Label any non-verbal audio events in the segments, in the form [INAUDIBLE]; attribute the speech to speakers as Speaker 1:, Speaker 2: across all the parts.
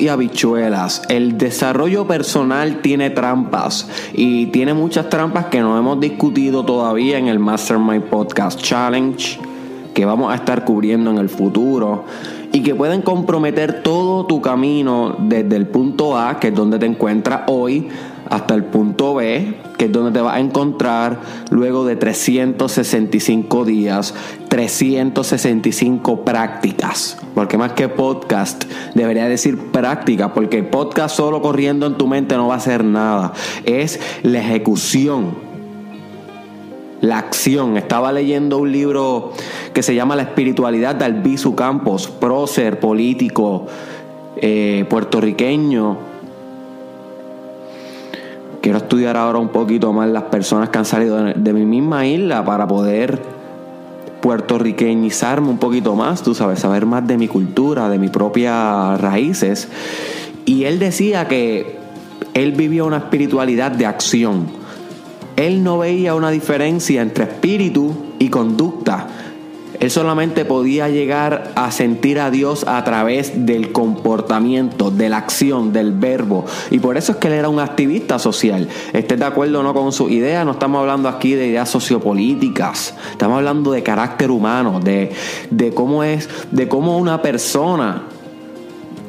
Speaker 1: y habichuelas. El desarrollo personal tiene trampas y tiene muchas trampas que no hemos discutido todavía en el Mastermind Podcast Challenge que vamos a estar cubriendo en el futuro y que pueden comprometer todo tu camino desde el punto A, que es donde te encuentras hoy, hasta el punto B, que es donde te vas a encontrar luego de 365 días, 365 prácticas. Porque más que podcast, debería decir práctica, porque el podcast solo corriendo en tu mente no va a hacer nada. Es la ejecución la acción. Estaba leyendo un libro que se llama La espiritualidad de Albizu Campos, prócer, político, eh, puertorriqueño. Quiero estudiar ahora un poquito más las personas que han salido de, mi misma isla para poder puertorriqueñizarme un poquito más, tú sabes, saber más de mi cultura, de mis propias raíces. Y él decía que él vivía una espiritualidad de acción él no veía una diferencia entre espíritu y conducta. Él solamente podía llegar a sentir a Dios a través del comportamiento, de la acción, del verbo. Y por eso es que él era un activista social. Estés de acuerdo o no con su idea, no estamos hablando aquí de ideas sociopolíticas. Estamos hablando de carácter humano, de, de cómo es, de cómo una persona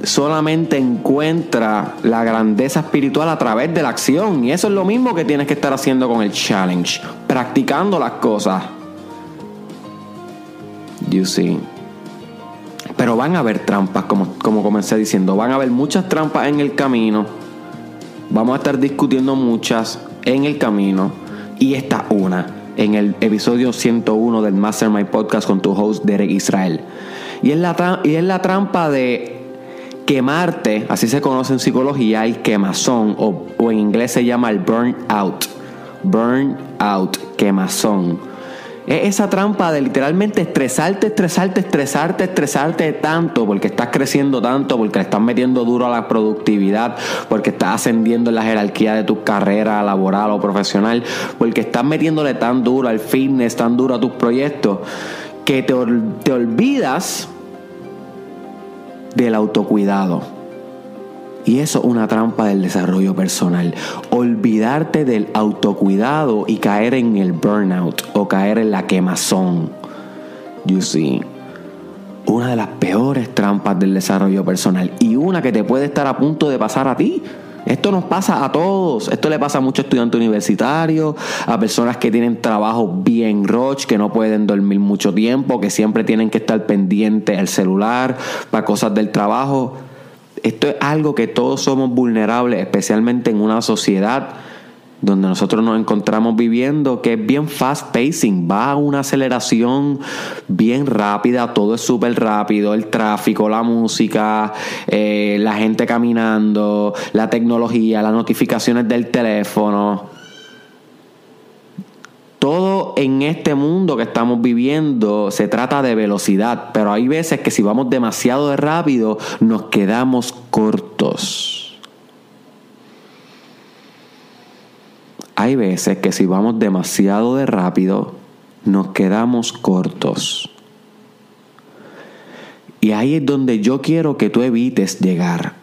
Speaker 1: solamente encuentra la grandeza espiritual a través de la acción. Y eso es lo mismo que tienes que estar haciendo con el challenge, practicando las cosas. You see. Pero van a haber trampas, como, como comencé diciendo. Van a haber muchas trampas en el camino. Vamos a estar discutiendo muchas en el camino. Y esta una, en el episodio 101 del Mastermind Podcast con tu host Derek Israel. Y es la, y es la trampa de quemarte, así se conoce en psicología, el quemazón, o, en inglés se llama el burnout. Burnout, quemazón. Es esa trampa de literalmente estresarte, estresarte, estresarte, estresarte tanto porque estás creciendo tanto, porque le estás metiendo duro a la productividad, porque estás ascendiendo en la jerarquía de tu carrera laboral o profesional, porque estás metiéndole tan duro al fitness, tan duro a tus proyectos, que te, te olvidas del autocuidado. Y eso es una trampa del desarrollo personal. Olvidarte del autocuidado y caer en el burnout o caer en la quemazón. You see. Una de las peores trampas del desarrollo personal y una que te puede estar a punto de pasar a ti. Esto nos pasa a todos. Esto le pasa a muchos estudiantes universitarios, a personas que tienen trabajo bien roch, que no pueden dormir mucho tiempo, que siempre tienen que estar pendientes al celular para cosas del trabajo. Esto es algo que todos somos vulnerables, especialmente en una sociedad donde nosotros nos encontramos viviendo, que es bien fast pacing, va a una aceleración bien rápida, todo es súper rápido, el tráfico, la música, eh, la gente caminando, la tecnología, las notificaciones del teléfono. En este mundo que estamos viviendo se trata de velocidad, pero hay veces que si vamos demasiado de rápido nos quedamos cortos. Hay veces que si vamos demasiado de rápido nos quedamos cortos. Y ahí es donde yo quiero que tú evites llegar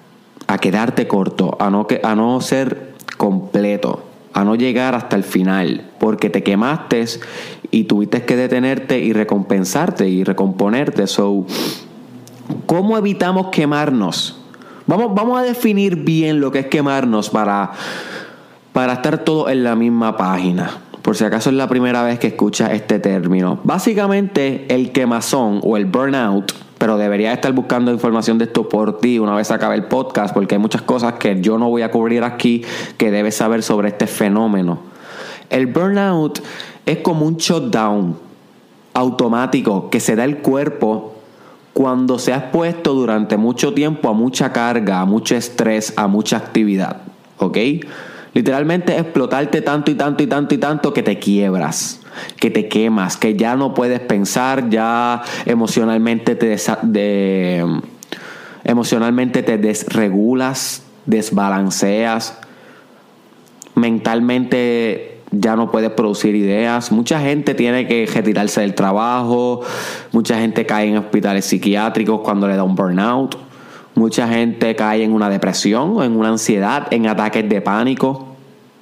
Speaker 1: a quedarte corto, a no, a no ser completo a no llegar hasta el final, porque te quemaste y tuviste que detenerte y recompensarte y recomponerte. So, ¿cómo evitamos quemarnos? Vamos, vamos a definir bien lo que es quemarnos para, para estar todos en la misma página. Por si acaso es la primera vez que escuchas este término. Básicamente, el quemazón o el burnout pero debería estar buscando información de esto por ti una vez acabe el podcast, porque hay muchas cosas que yo no voy a cubrir aquí que debes saber sobre este fenómeno. El burnout es como un shutdown automático que se da el cuerpo cuando se ha expuesto durante mucho tiempo a mucha carga, a mucho estrés, a mucha actividad. ¿Ok? Literalmente explotarte tanto y tanto y tanto y tanto que te quiebras que te quemas, que ya no puedes pensar, ya emocionalmente te, emocionalmente te desregulas, desbalanceas, mentalmente ya no puedes producir ideas. Mucha gente tiene que retirarse del trabajo, mucha gente cae en hospitales psiquiátricos cuando le da un burnout. Mucha gente cae en una depresión en una ansiedad, en ataques de pánico.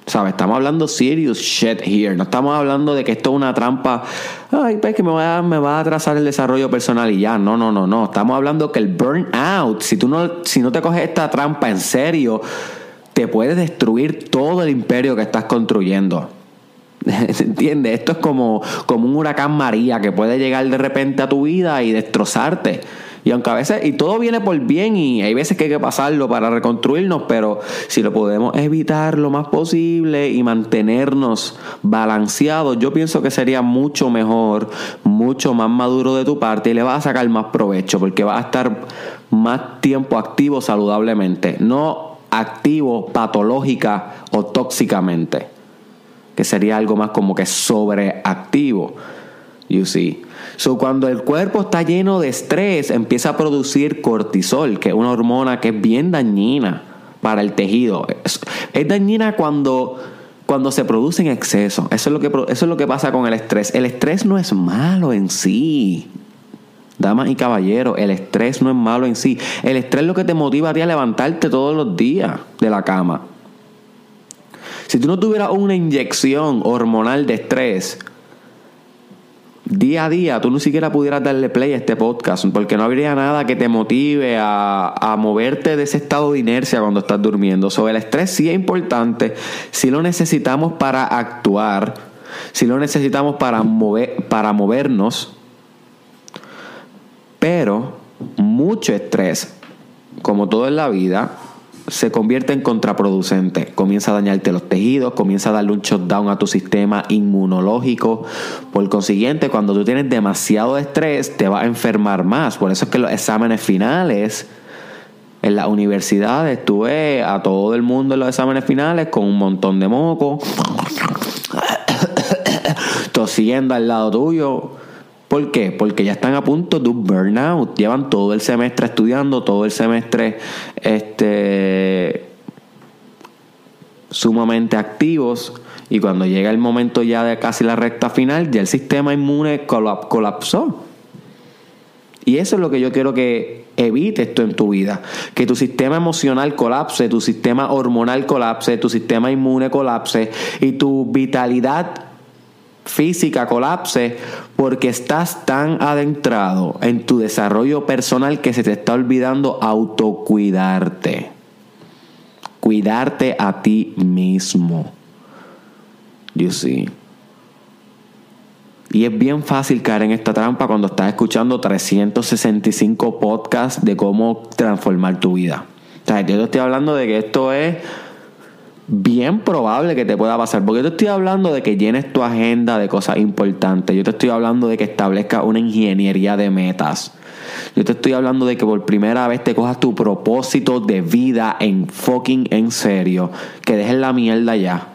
Speaker 1: ¿Sabes? Estamos hablando serious shit here. No estamos hablando de que esto es una trampa. Ay, pues que me va, a, me va a atrasar el desarrollo personal y ya. No, no, no, no. Estamos hablando que el burnout, si tú no, si no te coges esta trampa en serio, te puede destruir todo el imperio que estás construyendo. [LAUGHS] ¿Entiendes? Esto es como, como un huracán María que puede llegar de repente a tu vida y destrozarte. Y aunque a veces, y todo viene por bien y hay veces que hay que pasarlo para reconstruirnos, pero si lo podemos evitar lo más posible y mantenernos balanceados, yo pienso que sería mucho mejor, mucho más maduro de tu parte y le vas a sacar más provecho porque vas a estar más tiempo activo saludablemente, no activo patológica o tóxicamente, que sería algo más como que sobreactivo. You see. So, cuando el cuerpo está lleno de estrés, empieza a producir cortisol, que es una hormona que es bien dañina para el tejido. Es, dañina cuando, cuando se produce en exceso. Eso es, lo que, eso es lo que pasa con el estrés. El estrés no es malo en sí. Damas y caballeros, el estrés no es malo en sí. El estrés es lo que te motiva a ti a levantarte todos los días de la cama. Si tú no tuvieras una inyección hormonal de estrés, día a día tú ni siquiera pudieras darle play a este podcast porque no habría nada que te motive a, moverte de ese estado de inercia cuando estás durmiendo. Sobre el estrés sí es importante, si lo necesitamos para actuar, si lo necesitamos para, mover, para movernos, pero mucho estrés, como todo en la vida, se convierte en contraproducente. Comienza a dañarte los tejidos, comienza a darle un shutdown a tu sistema inmunológico. Por consiguiente, cuando tú tienes demasiado estrés, te vas a enfermar más. Por eso es que los exámenes finales en las universidades, tú ves a todo el mundo en los exámenes finales con un montón de moco, [COUGHS] tosiendo al lado tuyo ¿Por qué? Porque ya están a punto de un burnout. Llevan todo el semestre estudiando, todo el semestre este, sumamente activos. Y cuando llega el momento ya de casi la recta final, ya el sistema inmune colapsó. Y eso es lo que yo quiero que evites tú en tu vida. Que tu sistema emocional colapse, tu sistema hormonal colapse, tu sistema inmune colapse y tu vitalidad física colapse porque estás tan adentrado en tu desarrollo personal que se te está olvidando autocuidarte. Cuidarte a ti mismo. You see. Y es bien fácil caer en esta trampa cuando estás escuchando 365 podcasts de cómo transformar tu vida. O sea, yo te estoy hablando de que esto es bien probable que te pueda pasar. Porque yo te estoy hablando de que llenes tu agenda de cosas importantes. Yo te estoy hablando de que establezcas una ingeniería de metas. Yo te estoy hablando de que por primera vez te cojas tu propósito de vida en fucking en serio. Que dejes la mierda ya.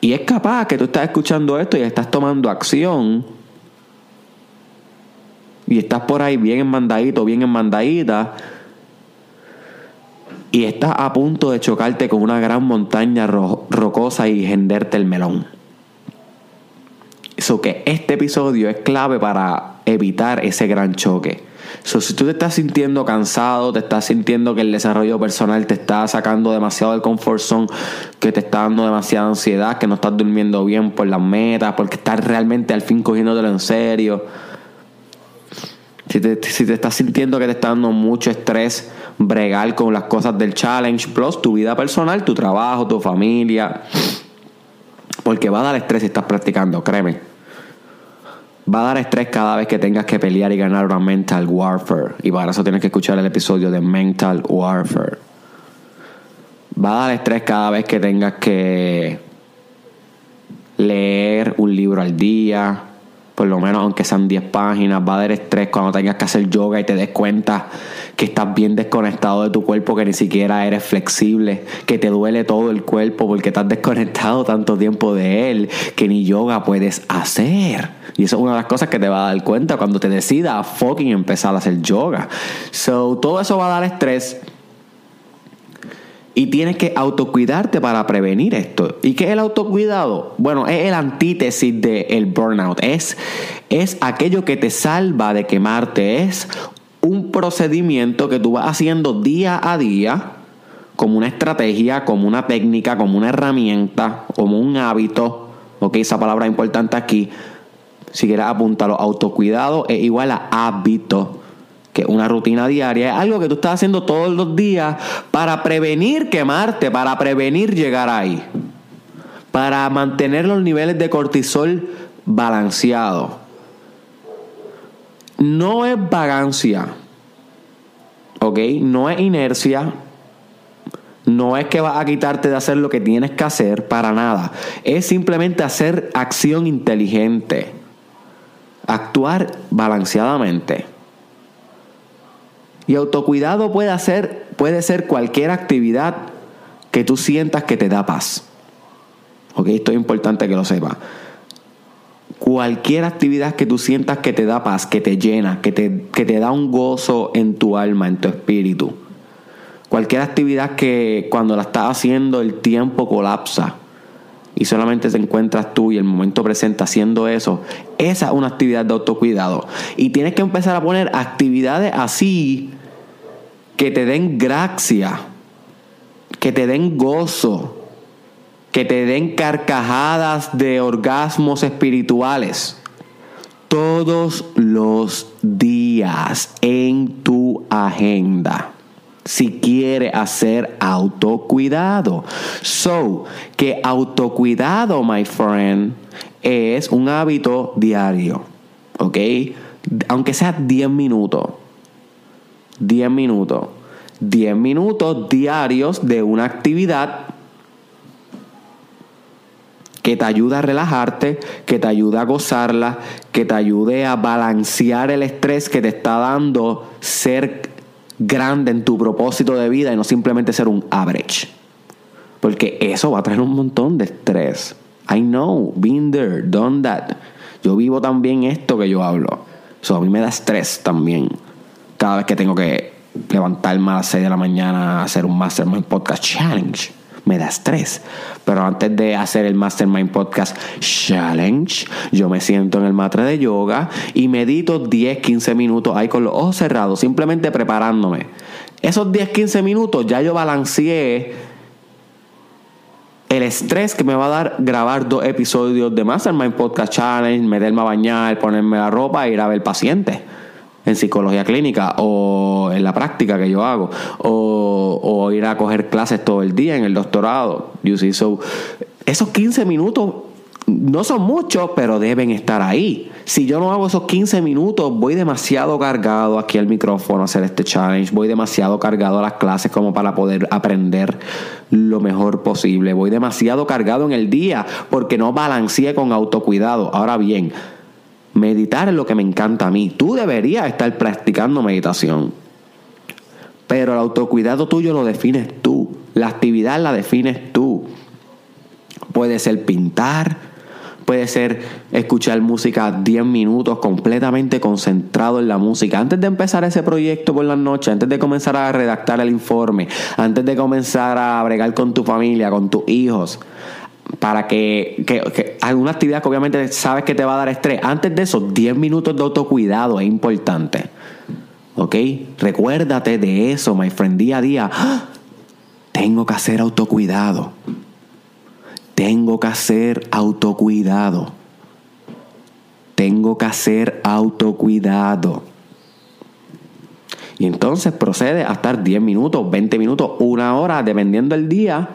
Speaker 1: Y es capaz que tú estás escuchando esto y estás tomando acción. Y estás por ahí bien enmandadito, bien enmandadita y estás a punto de chocarte con una gran montaña rocosa y genderte el melón. Eso que este episodio es clave para evitar ese gran choque. So, si tú te estás sintiendo cansado, te estás sintiendo que el desarrollo personal te está sacando demasiado del comfort zone, que te está dando demasiada ansiedad, que no estás durmiendo bien por las metas, porque estás realmente al fin cogiéndotelo en serio. Si te, si te estás sintiendo que te está dando mucho estrés, bregar con las cosas del challenge, plus tu vida personal, tu trabajo, tu familia. Porque va a dar estrés si estás practicando, créeme. Va a dar estrés cada vez que tengas que pelear y ganar una mental warfare. Y para eso tienes que escuchar el episodio de mental warfare. Va a dar estrés cada vez que tengas que leer un libro al día, por lo menos aunque sean 10 páginas, va a dar estrés cuando tengas que hacer yoga y te des cuenta que estás bien desconectado de tu cuerpo, que ni siquiera eres flexible, que te duele todo el cuerpo porque estás desconectado tanto tiempo de él, que ni yoga puedes hacer. Y eso es una de las cosas que te va a dar cuenta cuando te decidas a fucking empezar a hacer yoga. So, todo eso va a dar estrés. Y tienes que autocuidarte para prevenir esto. ¿Y qué es el autocuidado? Bueno, es el antítesis del burnout. Es, es aquello que te salva de quemarte. Es procedimiento que tú vas haciendo día a día como una estrategia, como una técnica, como una herramienta, como un hábito. Ok, esa palabra es importante aquí. Si quieres apuntarlo, autocuidado es igual a hábito que una rutina diaria es algo que tú estás haciendo todos los días para prevenir quemarte, para prevenir llegar ahí, para mantener los niveles de cortisol balanceados. No es vagancia, ¿ok? No es inercia, no es que vas a quitarte de hacer lo que tienes que hacer para nada. Es simplemente hacer acción inteligente. Actuar balanceadamente. Y autocuidado puede, hacer, puede ser cualquier actividad que tú sientas que te da paz. Ok, esto es importante que lo sepas. Cualquier actividad que tú sientas que te da paz, que te llena, que te, que te da un gozo en tu alma, en tu espíritu. Cualquier actividad que cuando la estás haciendo el tiempo colapsa y solamente te encuentras tú y el momento presente haciendo eso, esa es una actividad de autocuidado. Y tienes que empezar a poner actividades así que te den gracia, que te den gozo, que te den carcajadas de orgasmos espirituales todos los días en tu agenda si quiere hacer autocuidado. So, que autocuidado, my friend, es un hábito diario. ¿Ok? Aunque sea 10 minutos. 10 minutos. 10 minutos diarios de una actividad que te ayuda a relajarte, que te ayuda a gozarla, que te ayude a balancear el estrés que te está dando ser grande en tu propósito de vida y no simplemente ser un average. Porque eso va a traer un montón de estrés. I know, been there, done that. Yo vivo también esto que yo hablo. Eso a mí me da estrés también. Cada vez que tengo que levantarme a las 6 de la mañana a hacer un Mastermind Podcast Challenge me da estrés. Pero antes de hacer el Mastermind Podcast Challenge, yo me siento en el matre de yoga y medito 10, 15 minutos ahí con los ojos cerrados, simplemente preparándome. Esos 10, 15 minutos ya yo balanceé el estrés que me va a dar grabar dos episodios de Mastermind Podcast Challenge, meterme a bañar, ponerme la ropa e ir a ver paciente en psicología clínica o en la práctica que yo hago o, ir a coger clases todo el día en el doctorado. You see? So, esos 15 minutos no son muchos, pero deben estar ahí. Si yo no hago esos 15 minutos, voy demasiado cargado aquí al micrófono a hacer este challenge, voy demasiado cargado a las clases como para poder aprender lo mejor posible, voy demasiado cargado en el día porque no balanceé con autocuidado. Ahora bien, Meditar es lo que me encanta a mí. Tú deberías estar practicando meditación. Pero el autocuidado tuyo lo defines tú. La actividad la defines tú. Puede ser pintar, puede ser escuchar música 10 minutos completamente concentrado en la música. Antes de empezar ese proyecto por la noche, antes de comenzar a redactar el informe, antes de comenzar a bregar con tu familia, con tus hijos, para que, que, alguna actividad que obviamente sabes que te va a dar estrés. Antes de eso, 10 minutos de autocuidado es importante. ¿Ok? Recuérdate de eso, my friend, día a día. ¡Ah! Tengo que hacer autocuidado. Tengo que hacer autocuidado. Tengo que hacer autocuidado. Y entonces procede a estar 10 minutos, 20 minutos, una hora, dependiendo del día,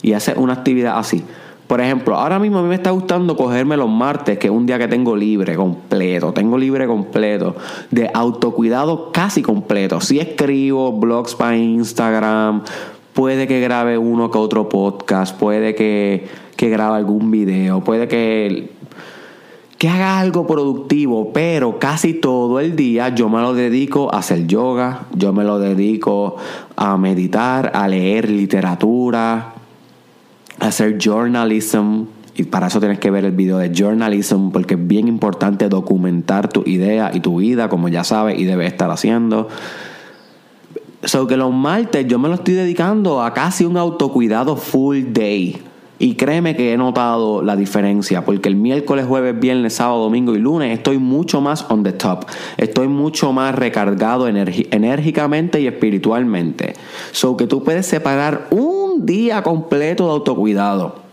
Speaker 1: y hace una actividad así. Por ejemplo, ahora mismo a mí me está gustando cogerme los martes, que es un día que tengo libre completo, tengo libre completo, de autocuidado casi completo. Si escribo blogs para Instagram, puede que grabe uno que otro podcast, puede que, que grabe algún video, puede que, que haga algo productivo, pero casi todo el día yo me lo dedico a hacer yoga, yo me lo dedico a meditar, a leer literatura, hacer journalism. Y para eso tienes que ver el video de journalism porque es bien importante documentar tu idea y tu vida, como ya sabes y debes estar haciendo. So que los martes yo me lo estoy dedicando a casi un autocuidado full day. Y créeme que he notado la diferencia, porque el miércoles, jueves, viernes, sábado, domingo y lunes estoy mucho más on the top. Estoy mucho más recargado enérgicamente y espiritualmente. So que tú puedes separar un día completo de autocuidado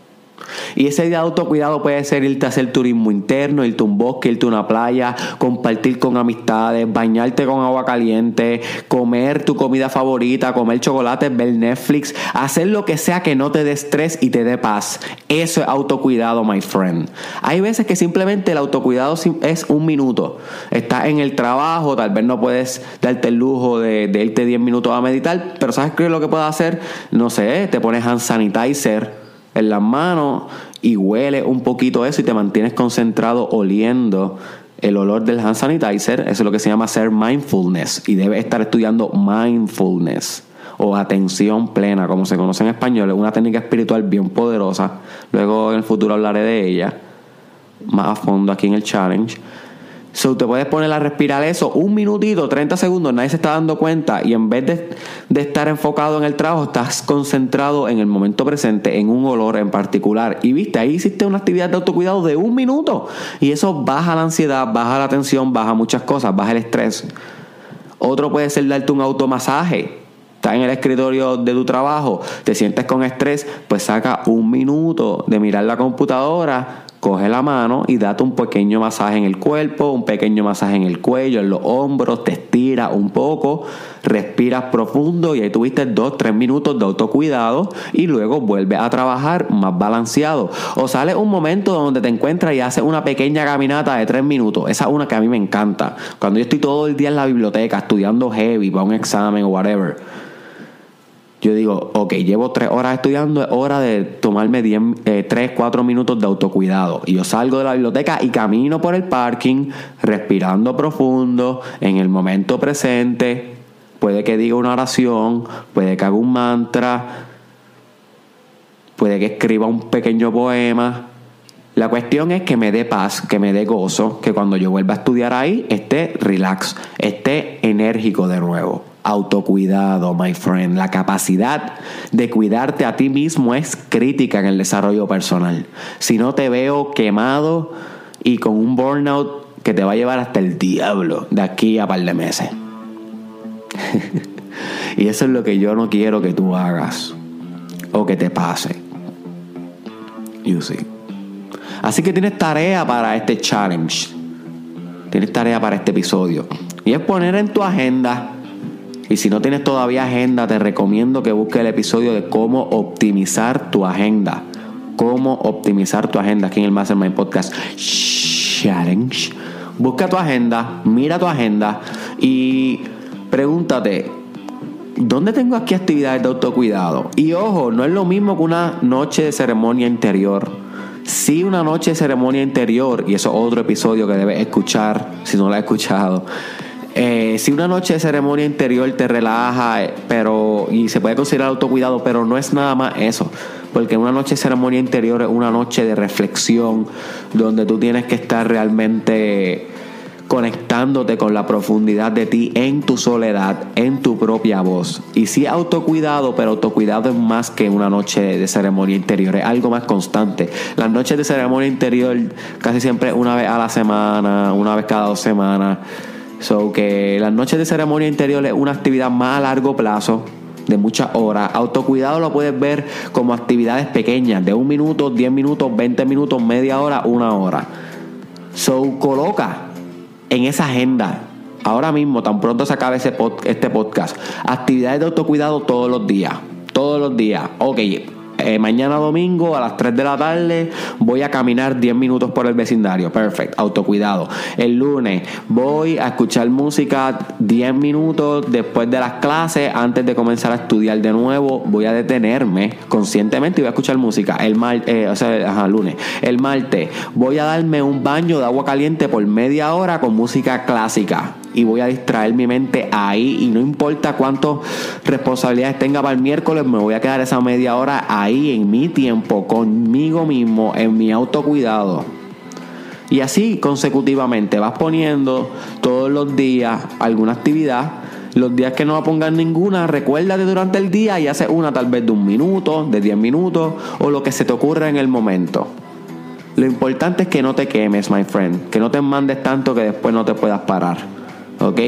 Speaker 1: y ese día de autocuidado puede ser irte a hacer turismo interno, irte a un bosque, irte a una playa, compartir con amistades, bañarte con agua caliente, comer tu comida favorita, comer chocolate, ver Netflix, hacer lo que sea que no te dé estrés y te dé paz. Eso es autocuidado, my friend. Hay veces que simplemente el autocuidado es un minuto. Estás en el trabajo, tal vez no puedes darte el lujo de, irte 10 minutos a meditar, pero ¿sabes qué es lo que puedes hacer? No sé, te pones hand sanitizer en las manos y huele un poquito eso y te mantienes concentrado oliendo el olor del hand sanitizer. Eso es lo que se llama ser mindfulness y debes estar estudiando mindfulness o atención plena, como se conoce en español. Es una técnica espiritual bien poderosa. Luego en el futuro hablaré de ella más a fondo aquí en el challenge. So, te puedes poner a respirar eso un minutito, 30 segundos, nadie se está dando cuenta y en vez de, de, estar enfocado en el trabajo, estás concentrado en el momento presente, en un olor en particular. Y viste, ahí hiciste una actividad de autocuidado de un minuto y eso baja la ansiedad, baja la tensión, baja muchas cosas, baja el estrés. Otro puede ser darte un automasaje. Estás en el escritorio de tu trabajo, te sientes con estrés, pues saca un minuto de mirar la computadora coge la mano y date un pequeño masaje en el cuerpo, un pequeño masaje en el cuello, en los hombros, te estiras un poco, respiras profundo y ahí tuviste dos, tres minutos de autocuidado y luego vuelves a trabajar más balanceado. O sale un momento donde te encuentras y haces una pequeña caminata de tres minutos. Esa es una que a mí me encanta. Cuando yo estoy todo el día en la biblioteca estudiando heavy para un examen o whatever yo digo, ok, llevo tres horas estudiando, es hora de tomarme diez, eh, tres, cuatro minutos de autocuidado. Y yo salgo de la biblioteca y camino por el parking, respirando profundo, en el momento presente. Puede que diga una oración, puede que haga un mantra, puede que escriba un pequeño poema. La cuestión es que me dé paz, que me dé gozo, que cuando yo vuelva a estudiar ahí esté relax, esté enérgico de nuevo autocuidado, my friend. La capacidad de cuidarte a ti mismo es crítica en el desarrollo personal. Si no te veo quemado y con un burnout que te va a llevar hasta el diablo de aquí a par de meses. [LAUGHS] y eso es lo que yo no quiero que tú hagas o que te pase. You see. Así que tienes tarea para este challenge. Tienes tarea para este episodio. Y es poner en tu agenda y si no tienes todavía agenda, te recomiendo que busques el episodio de cómo optimizar tu agenda. Cómo optimizar tu agenda aquí en el Mastermind Podcast Challenge. Busca tu agenda, mira tu agenda y pregúntate, ¿dónde tengo aquí actividades de autocuidado? Y ojo, no es lo mismo que una noche de ceremonia interior. Sí, una noche de ceremonia interior, y eso es otro episodio que debes escuchar si no lo has escuchado eh, si una noche de ceremonia interior te relaja, eh, pero y se puede considerar autocuidado, pero no es nada más eso. Porque una noche de ceremonia interior es una noche de reflexión donde tú tienes que estar realmente conectándote con la profundidad de ti en tu soledad, en tu propia voz. Y sí autocuidado, pero autocuidado es más que una noche de ceremonia interior, es algo más constante. Las noches de ceremonia interior casi siempre una vez a la semana, una vez cada dos semanas. So que las noches de ceremonia interior es una actividad más a largo plazo, de muchas horas. Autocuidado lo puedes ver como actividades pequeñas, de un minuto, 10 minutos, 20 minutos, media hora, una hora. So coloca en esa agenda, ahora mismo, tan pronto se acabe ese este podcast, actividades de autocuidado todos los días. Todos los días. Ok, eh, mañana domingo a las 3 de la tarde voy a caminar 10 minutos por el vecindario. Perfecto, autocuidado. El lunes voy a escuchar música 10 minutos después de las clases, antes de comenzar a estudiar de nuevo. Voy a detenerme conscientemente y voy a escuchar música. El martes, eh, o sea, ajá, lunes. El martes voy a darme un baño de agua caliente por media hora con música clásica y voy a distraer mi mente ahí y no importa cuántas responsabilidades tenga para el miércoles, me voy a quedar esa media hora ahí en mi tiempo, conmigo mismo, en mi autocuidado. Y así consecutivamente vas poniendo todos los días alguna actividad Los días que no pongas ninguna, recuérdate durante el día y haces una tal vez de un minuto, de 10 minutos o lo que se te ocurra en el momento. Lo importante es que no te quemes, my friend. Que no te mandes tanto que después no te puedas parar. ¿Ok?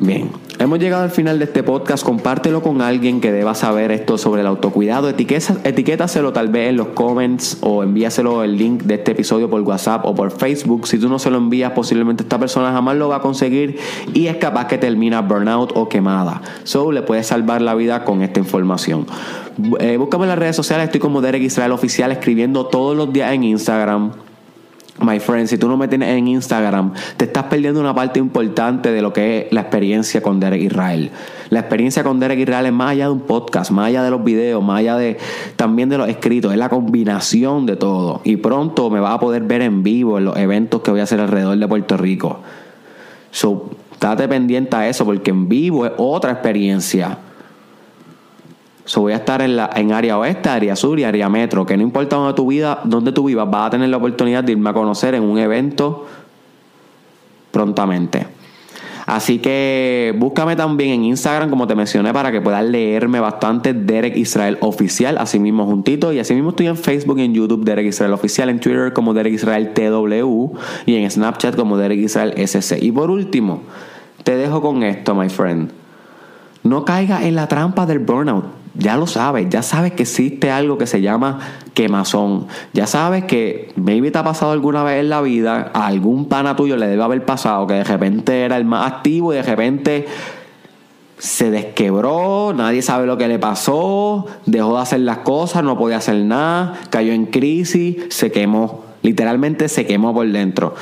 Speaker 1: Bien. Hemos llegado al final de este podcast. Compártelo con alguien que deba saber esto sobre el autocuidado. etiquétaselo tal vez en los comments o envíaselo el link de este episodio por WhatsApp o por Facebook. Si tú no se lo envías, posiblemente esta persona jamás lo va a conseguir y es capaz que termina burnout o quemada. So le puedes salvar la vida con esta información. Eh, búscame en las redes sociales. Estoy como Derek Israel Oficial escribiendo todos los días en Instagram My friend, si tú no me tienes en Instagram, te estás perdiendo una parte importante de lo que es la experiencia con Derek Israel. La experiencia con Derek Israel es más allá de un podcast, más allá de los videos, más allá de también de los escritos, es la combinación de todo. Y pronto me vas a poder ver en vivo en los eventos que voy a hacer alrededor de Puerto Rico. So, estate pendiente a eso porque en vivo es otra experiencia. So, voy a estar en, la, en área oeste, área sur y área metro, que no importa dónde tu vida, dónde tú vivas, vas a tener la oportunidad de irme a conocer en un evento prontamente. Así que búscame también en Instagram, como te mencioné, para que puedas leerme bastante Derek Israel Oficial, así mismo juntito. Y así mismo estoy en Facebook y en YouTube, Derek Israel Oficial, en Twitter como Derek Israel TW y en Snapchat como Derek Israel SC. Y por último, te dejo con esto, my friend. No caigas en la trampa del burnout ya lo sabes, ya sabes que existe algo que se llama quemazón. Ya sabes que maybe te ha pasado alguna vez en la vida, a algún pana tuyo le debe haber pasado que de repente era el más activo y de repente se desquebró, nadie sabe lo que le pasó, dejó de hacer las cosas, no podía hacer nada, cayó en crisis, se quemó, literalmente se quemó por dentro.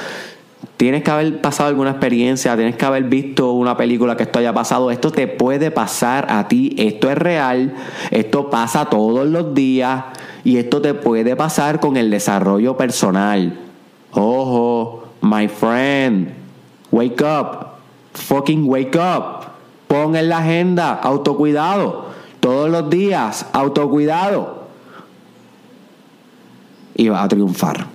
Speaker 1: Tienes que haber pasado alguna experiencia, tienes que haber visto una película que esto haya pasado. Esto te puede pasar a ti, esto es real, esto pasa todos los días y esto te puede pasar con el desarrollo personal. Ojo, my friend, wake up, fucking wake up. Pon en la agenda autocuidado. Todos los días, autocuidado. Y vas a triunfar.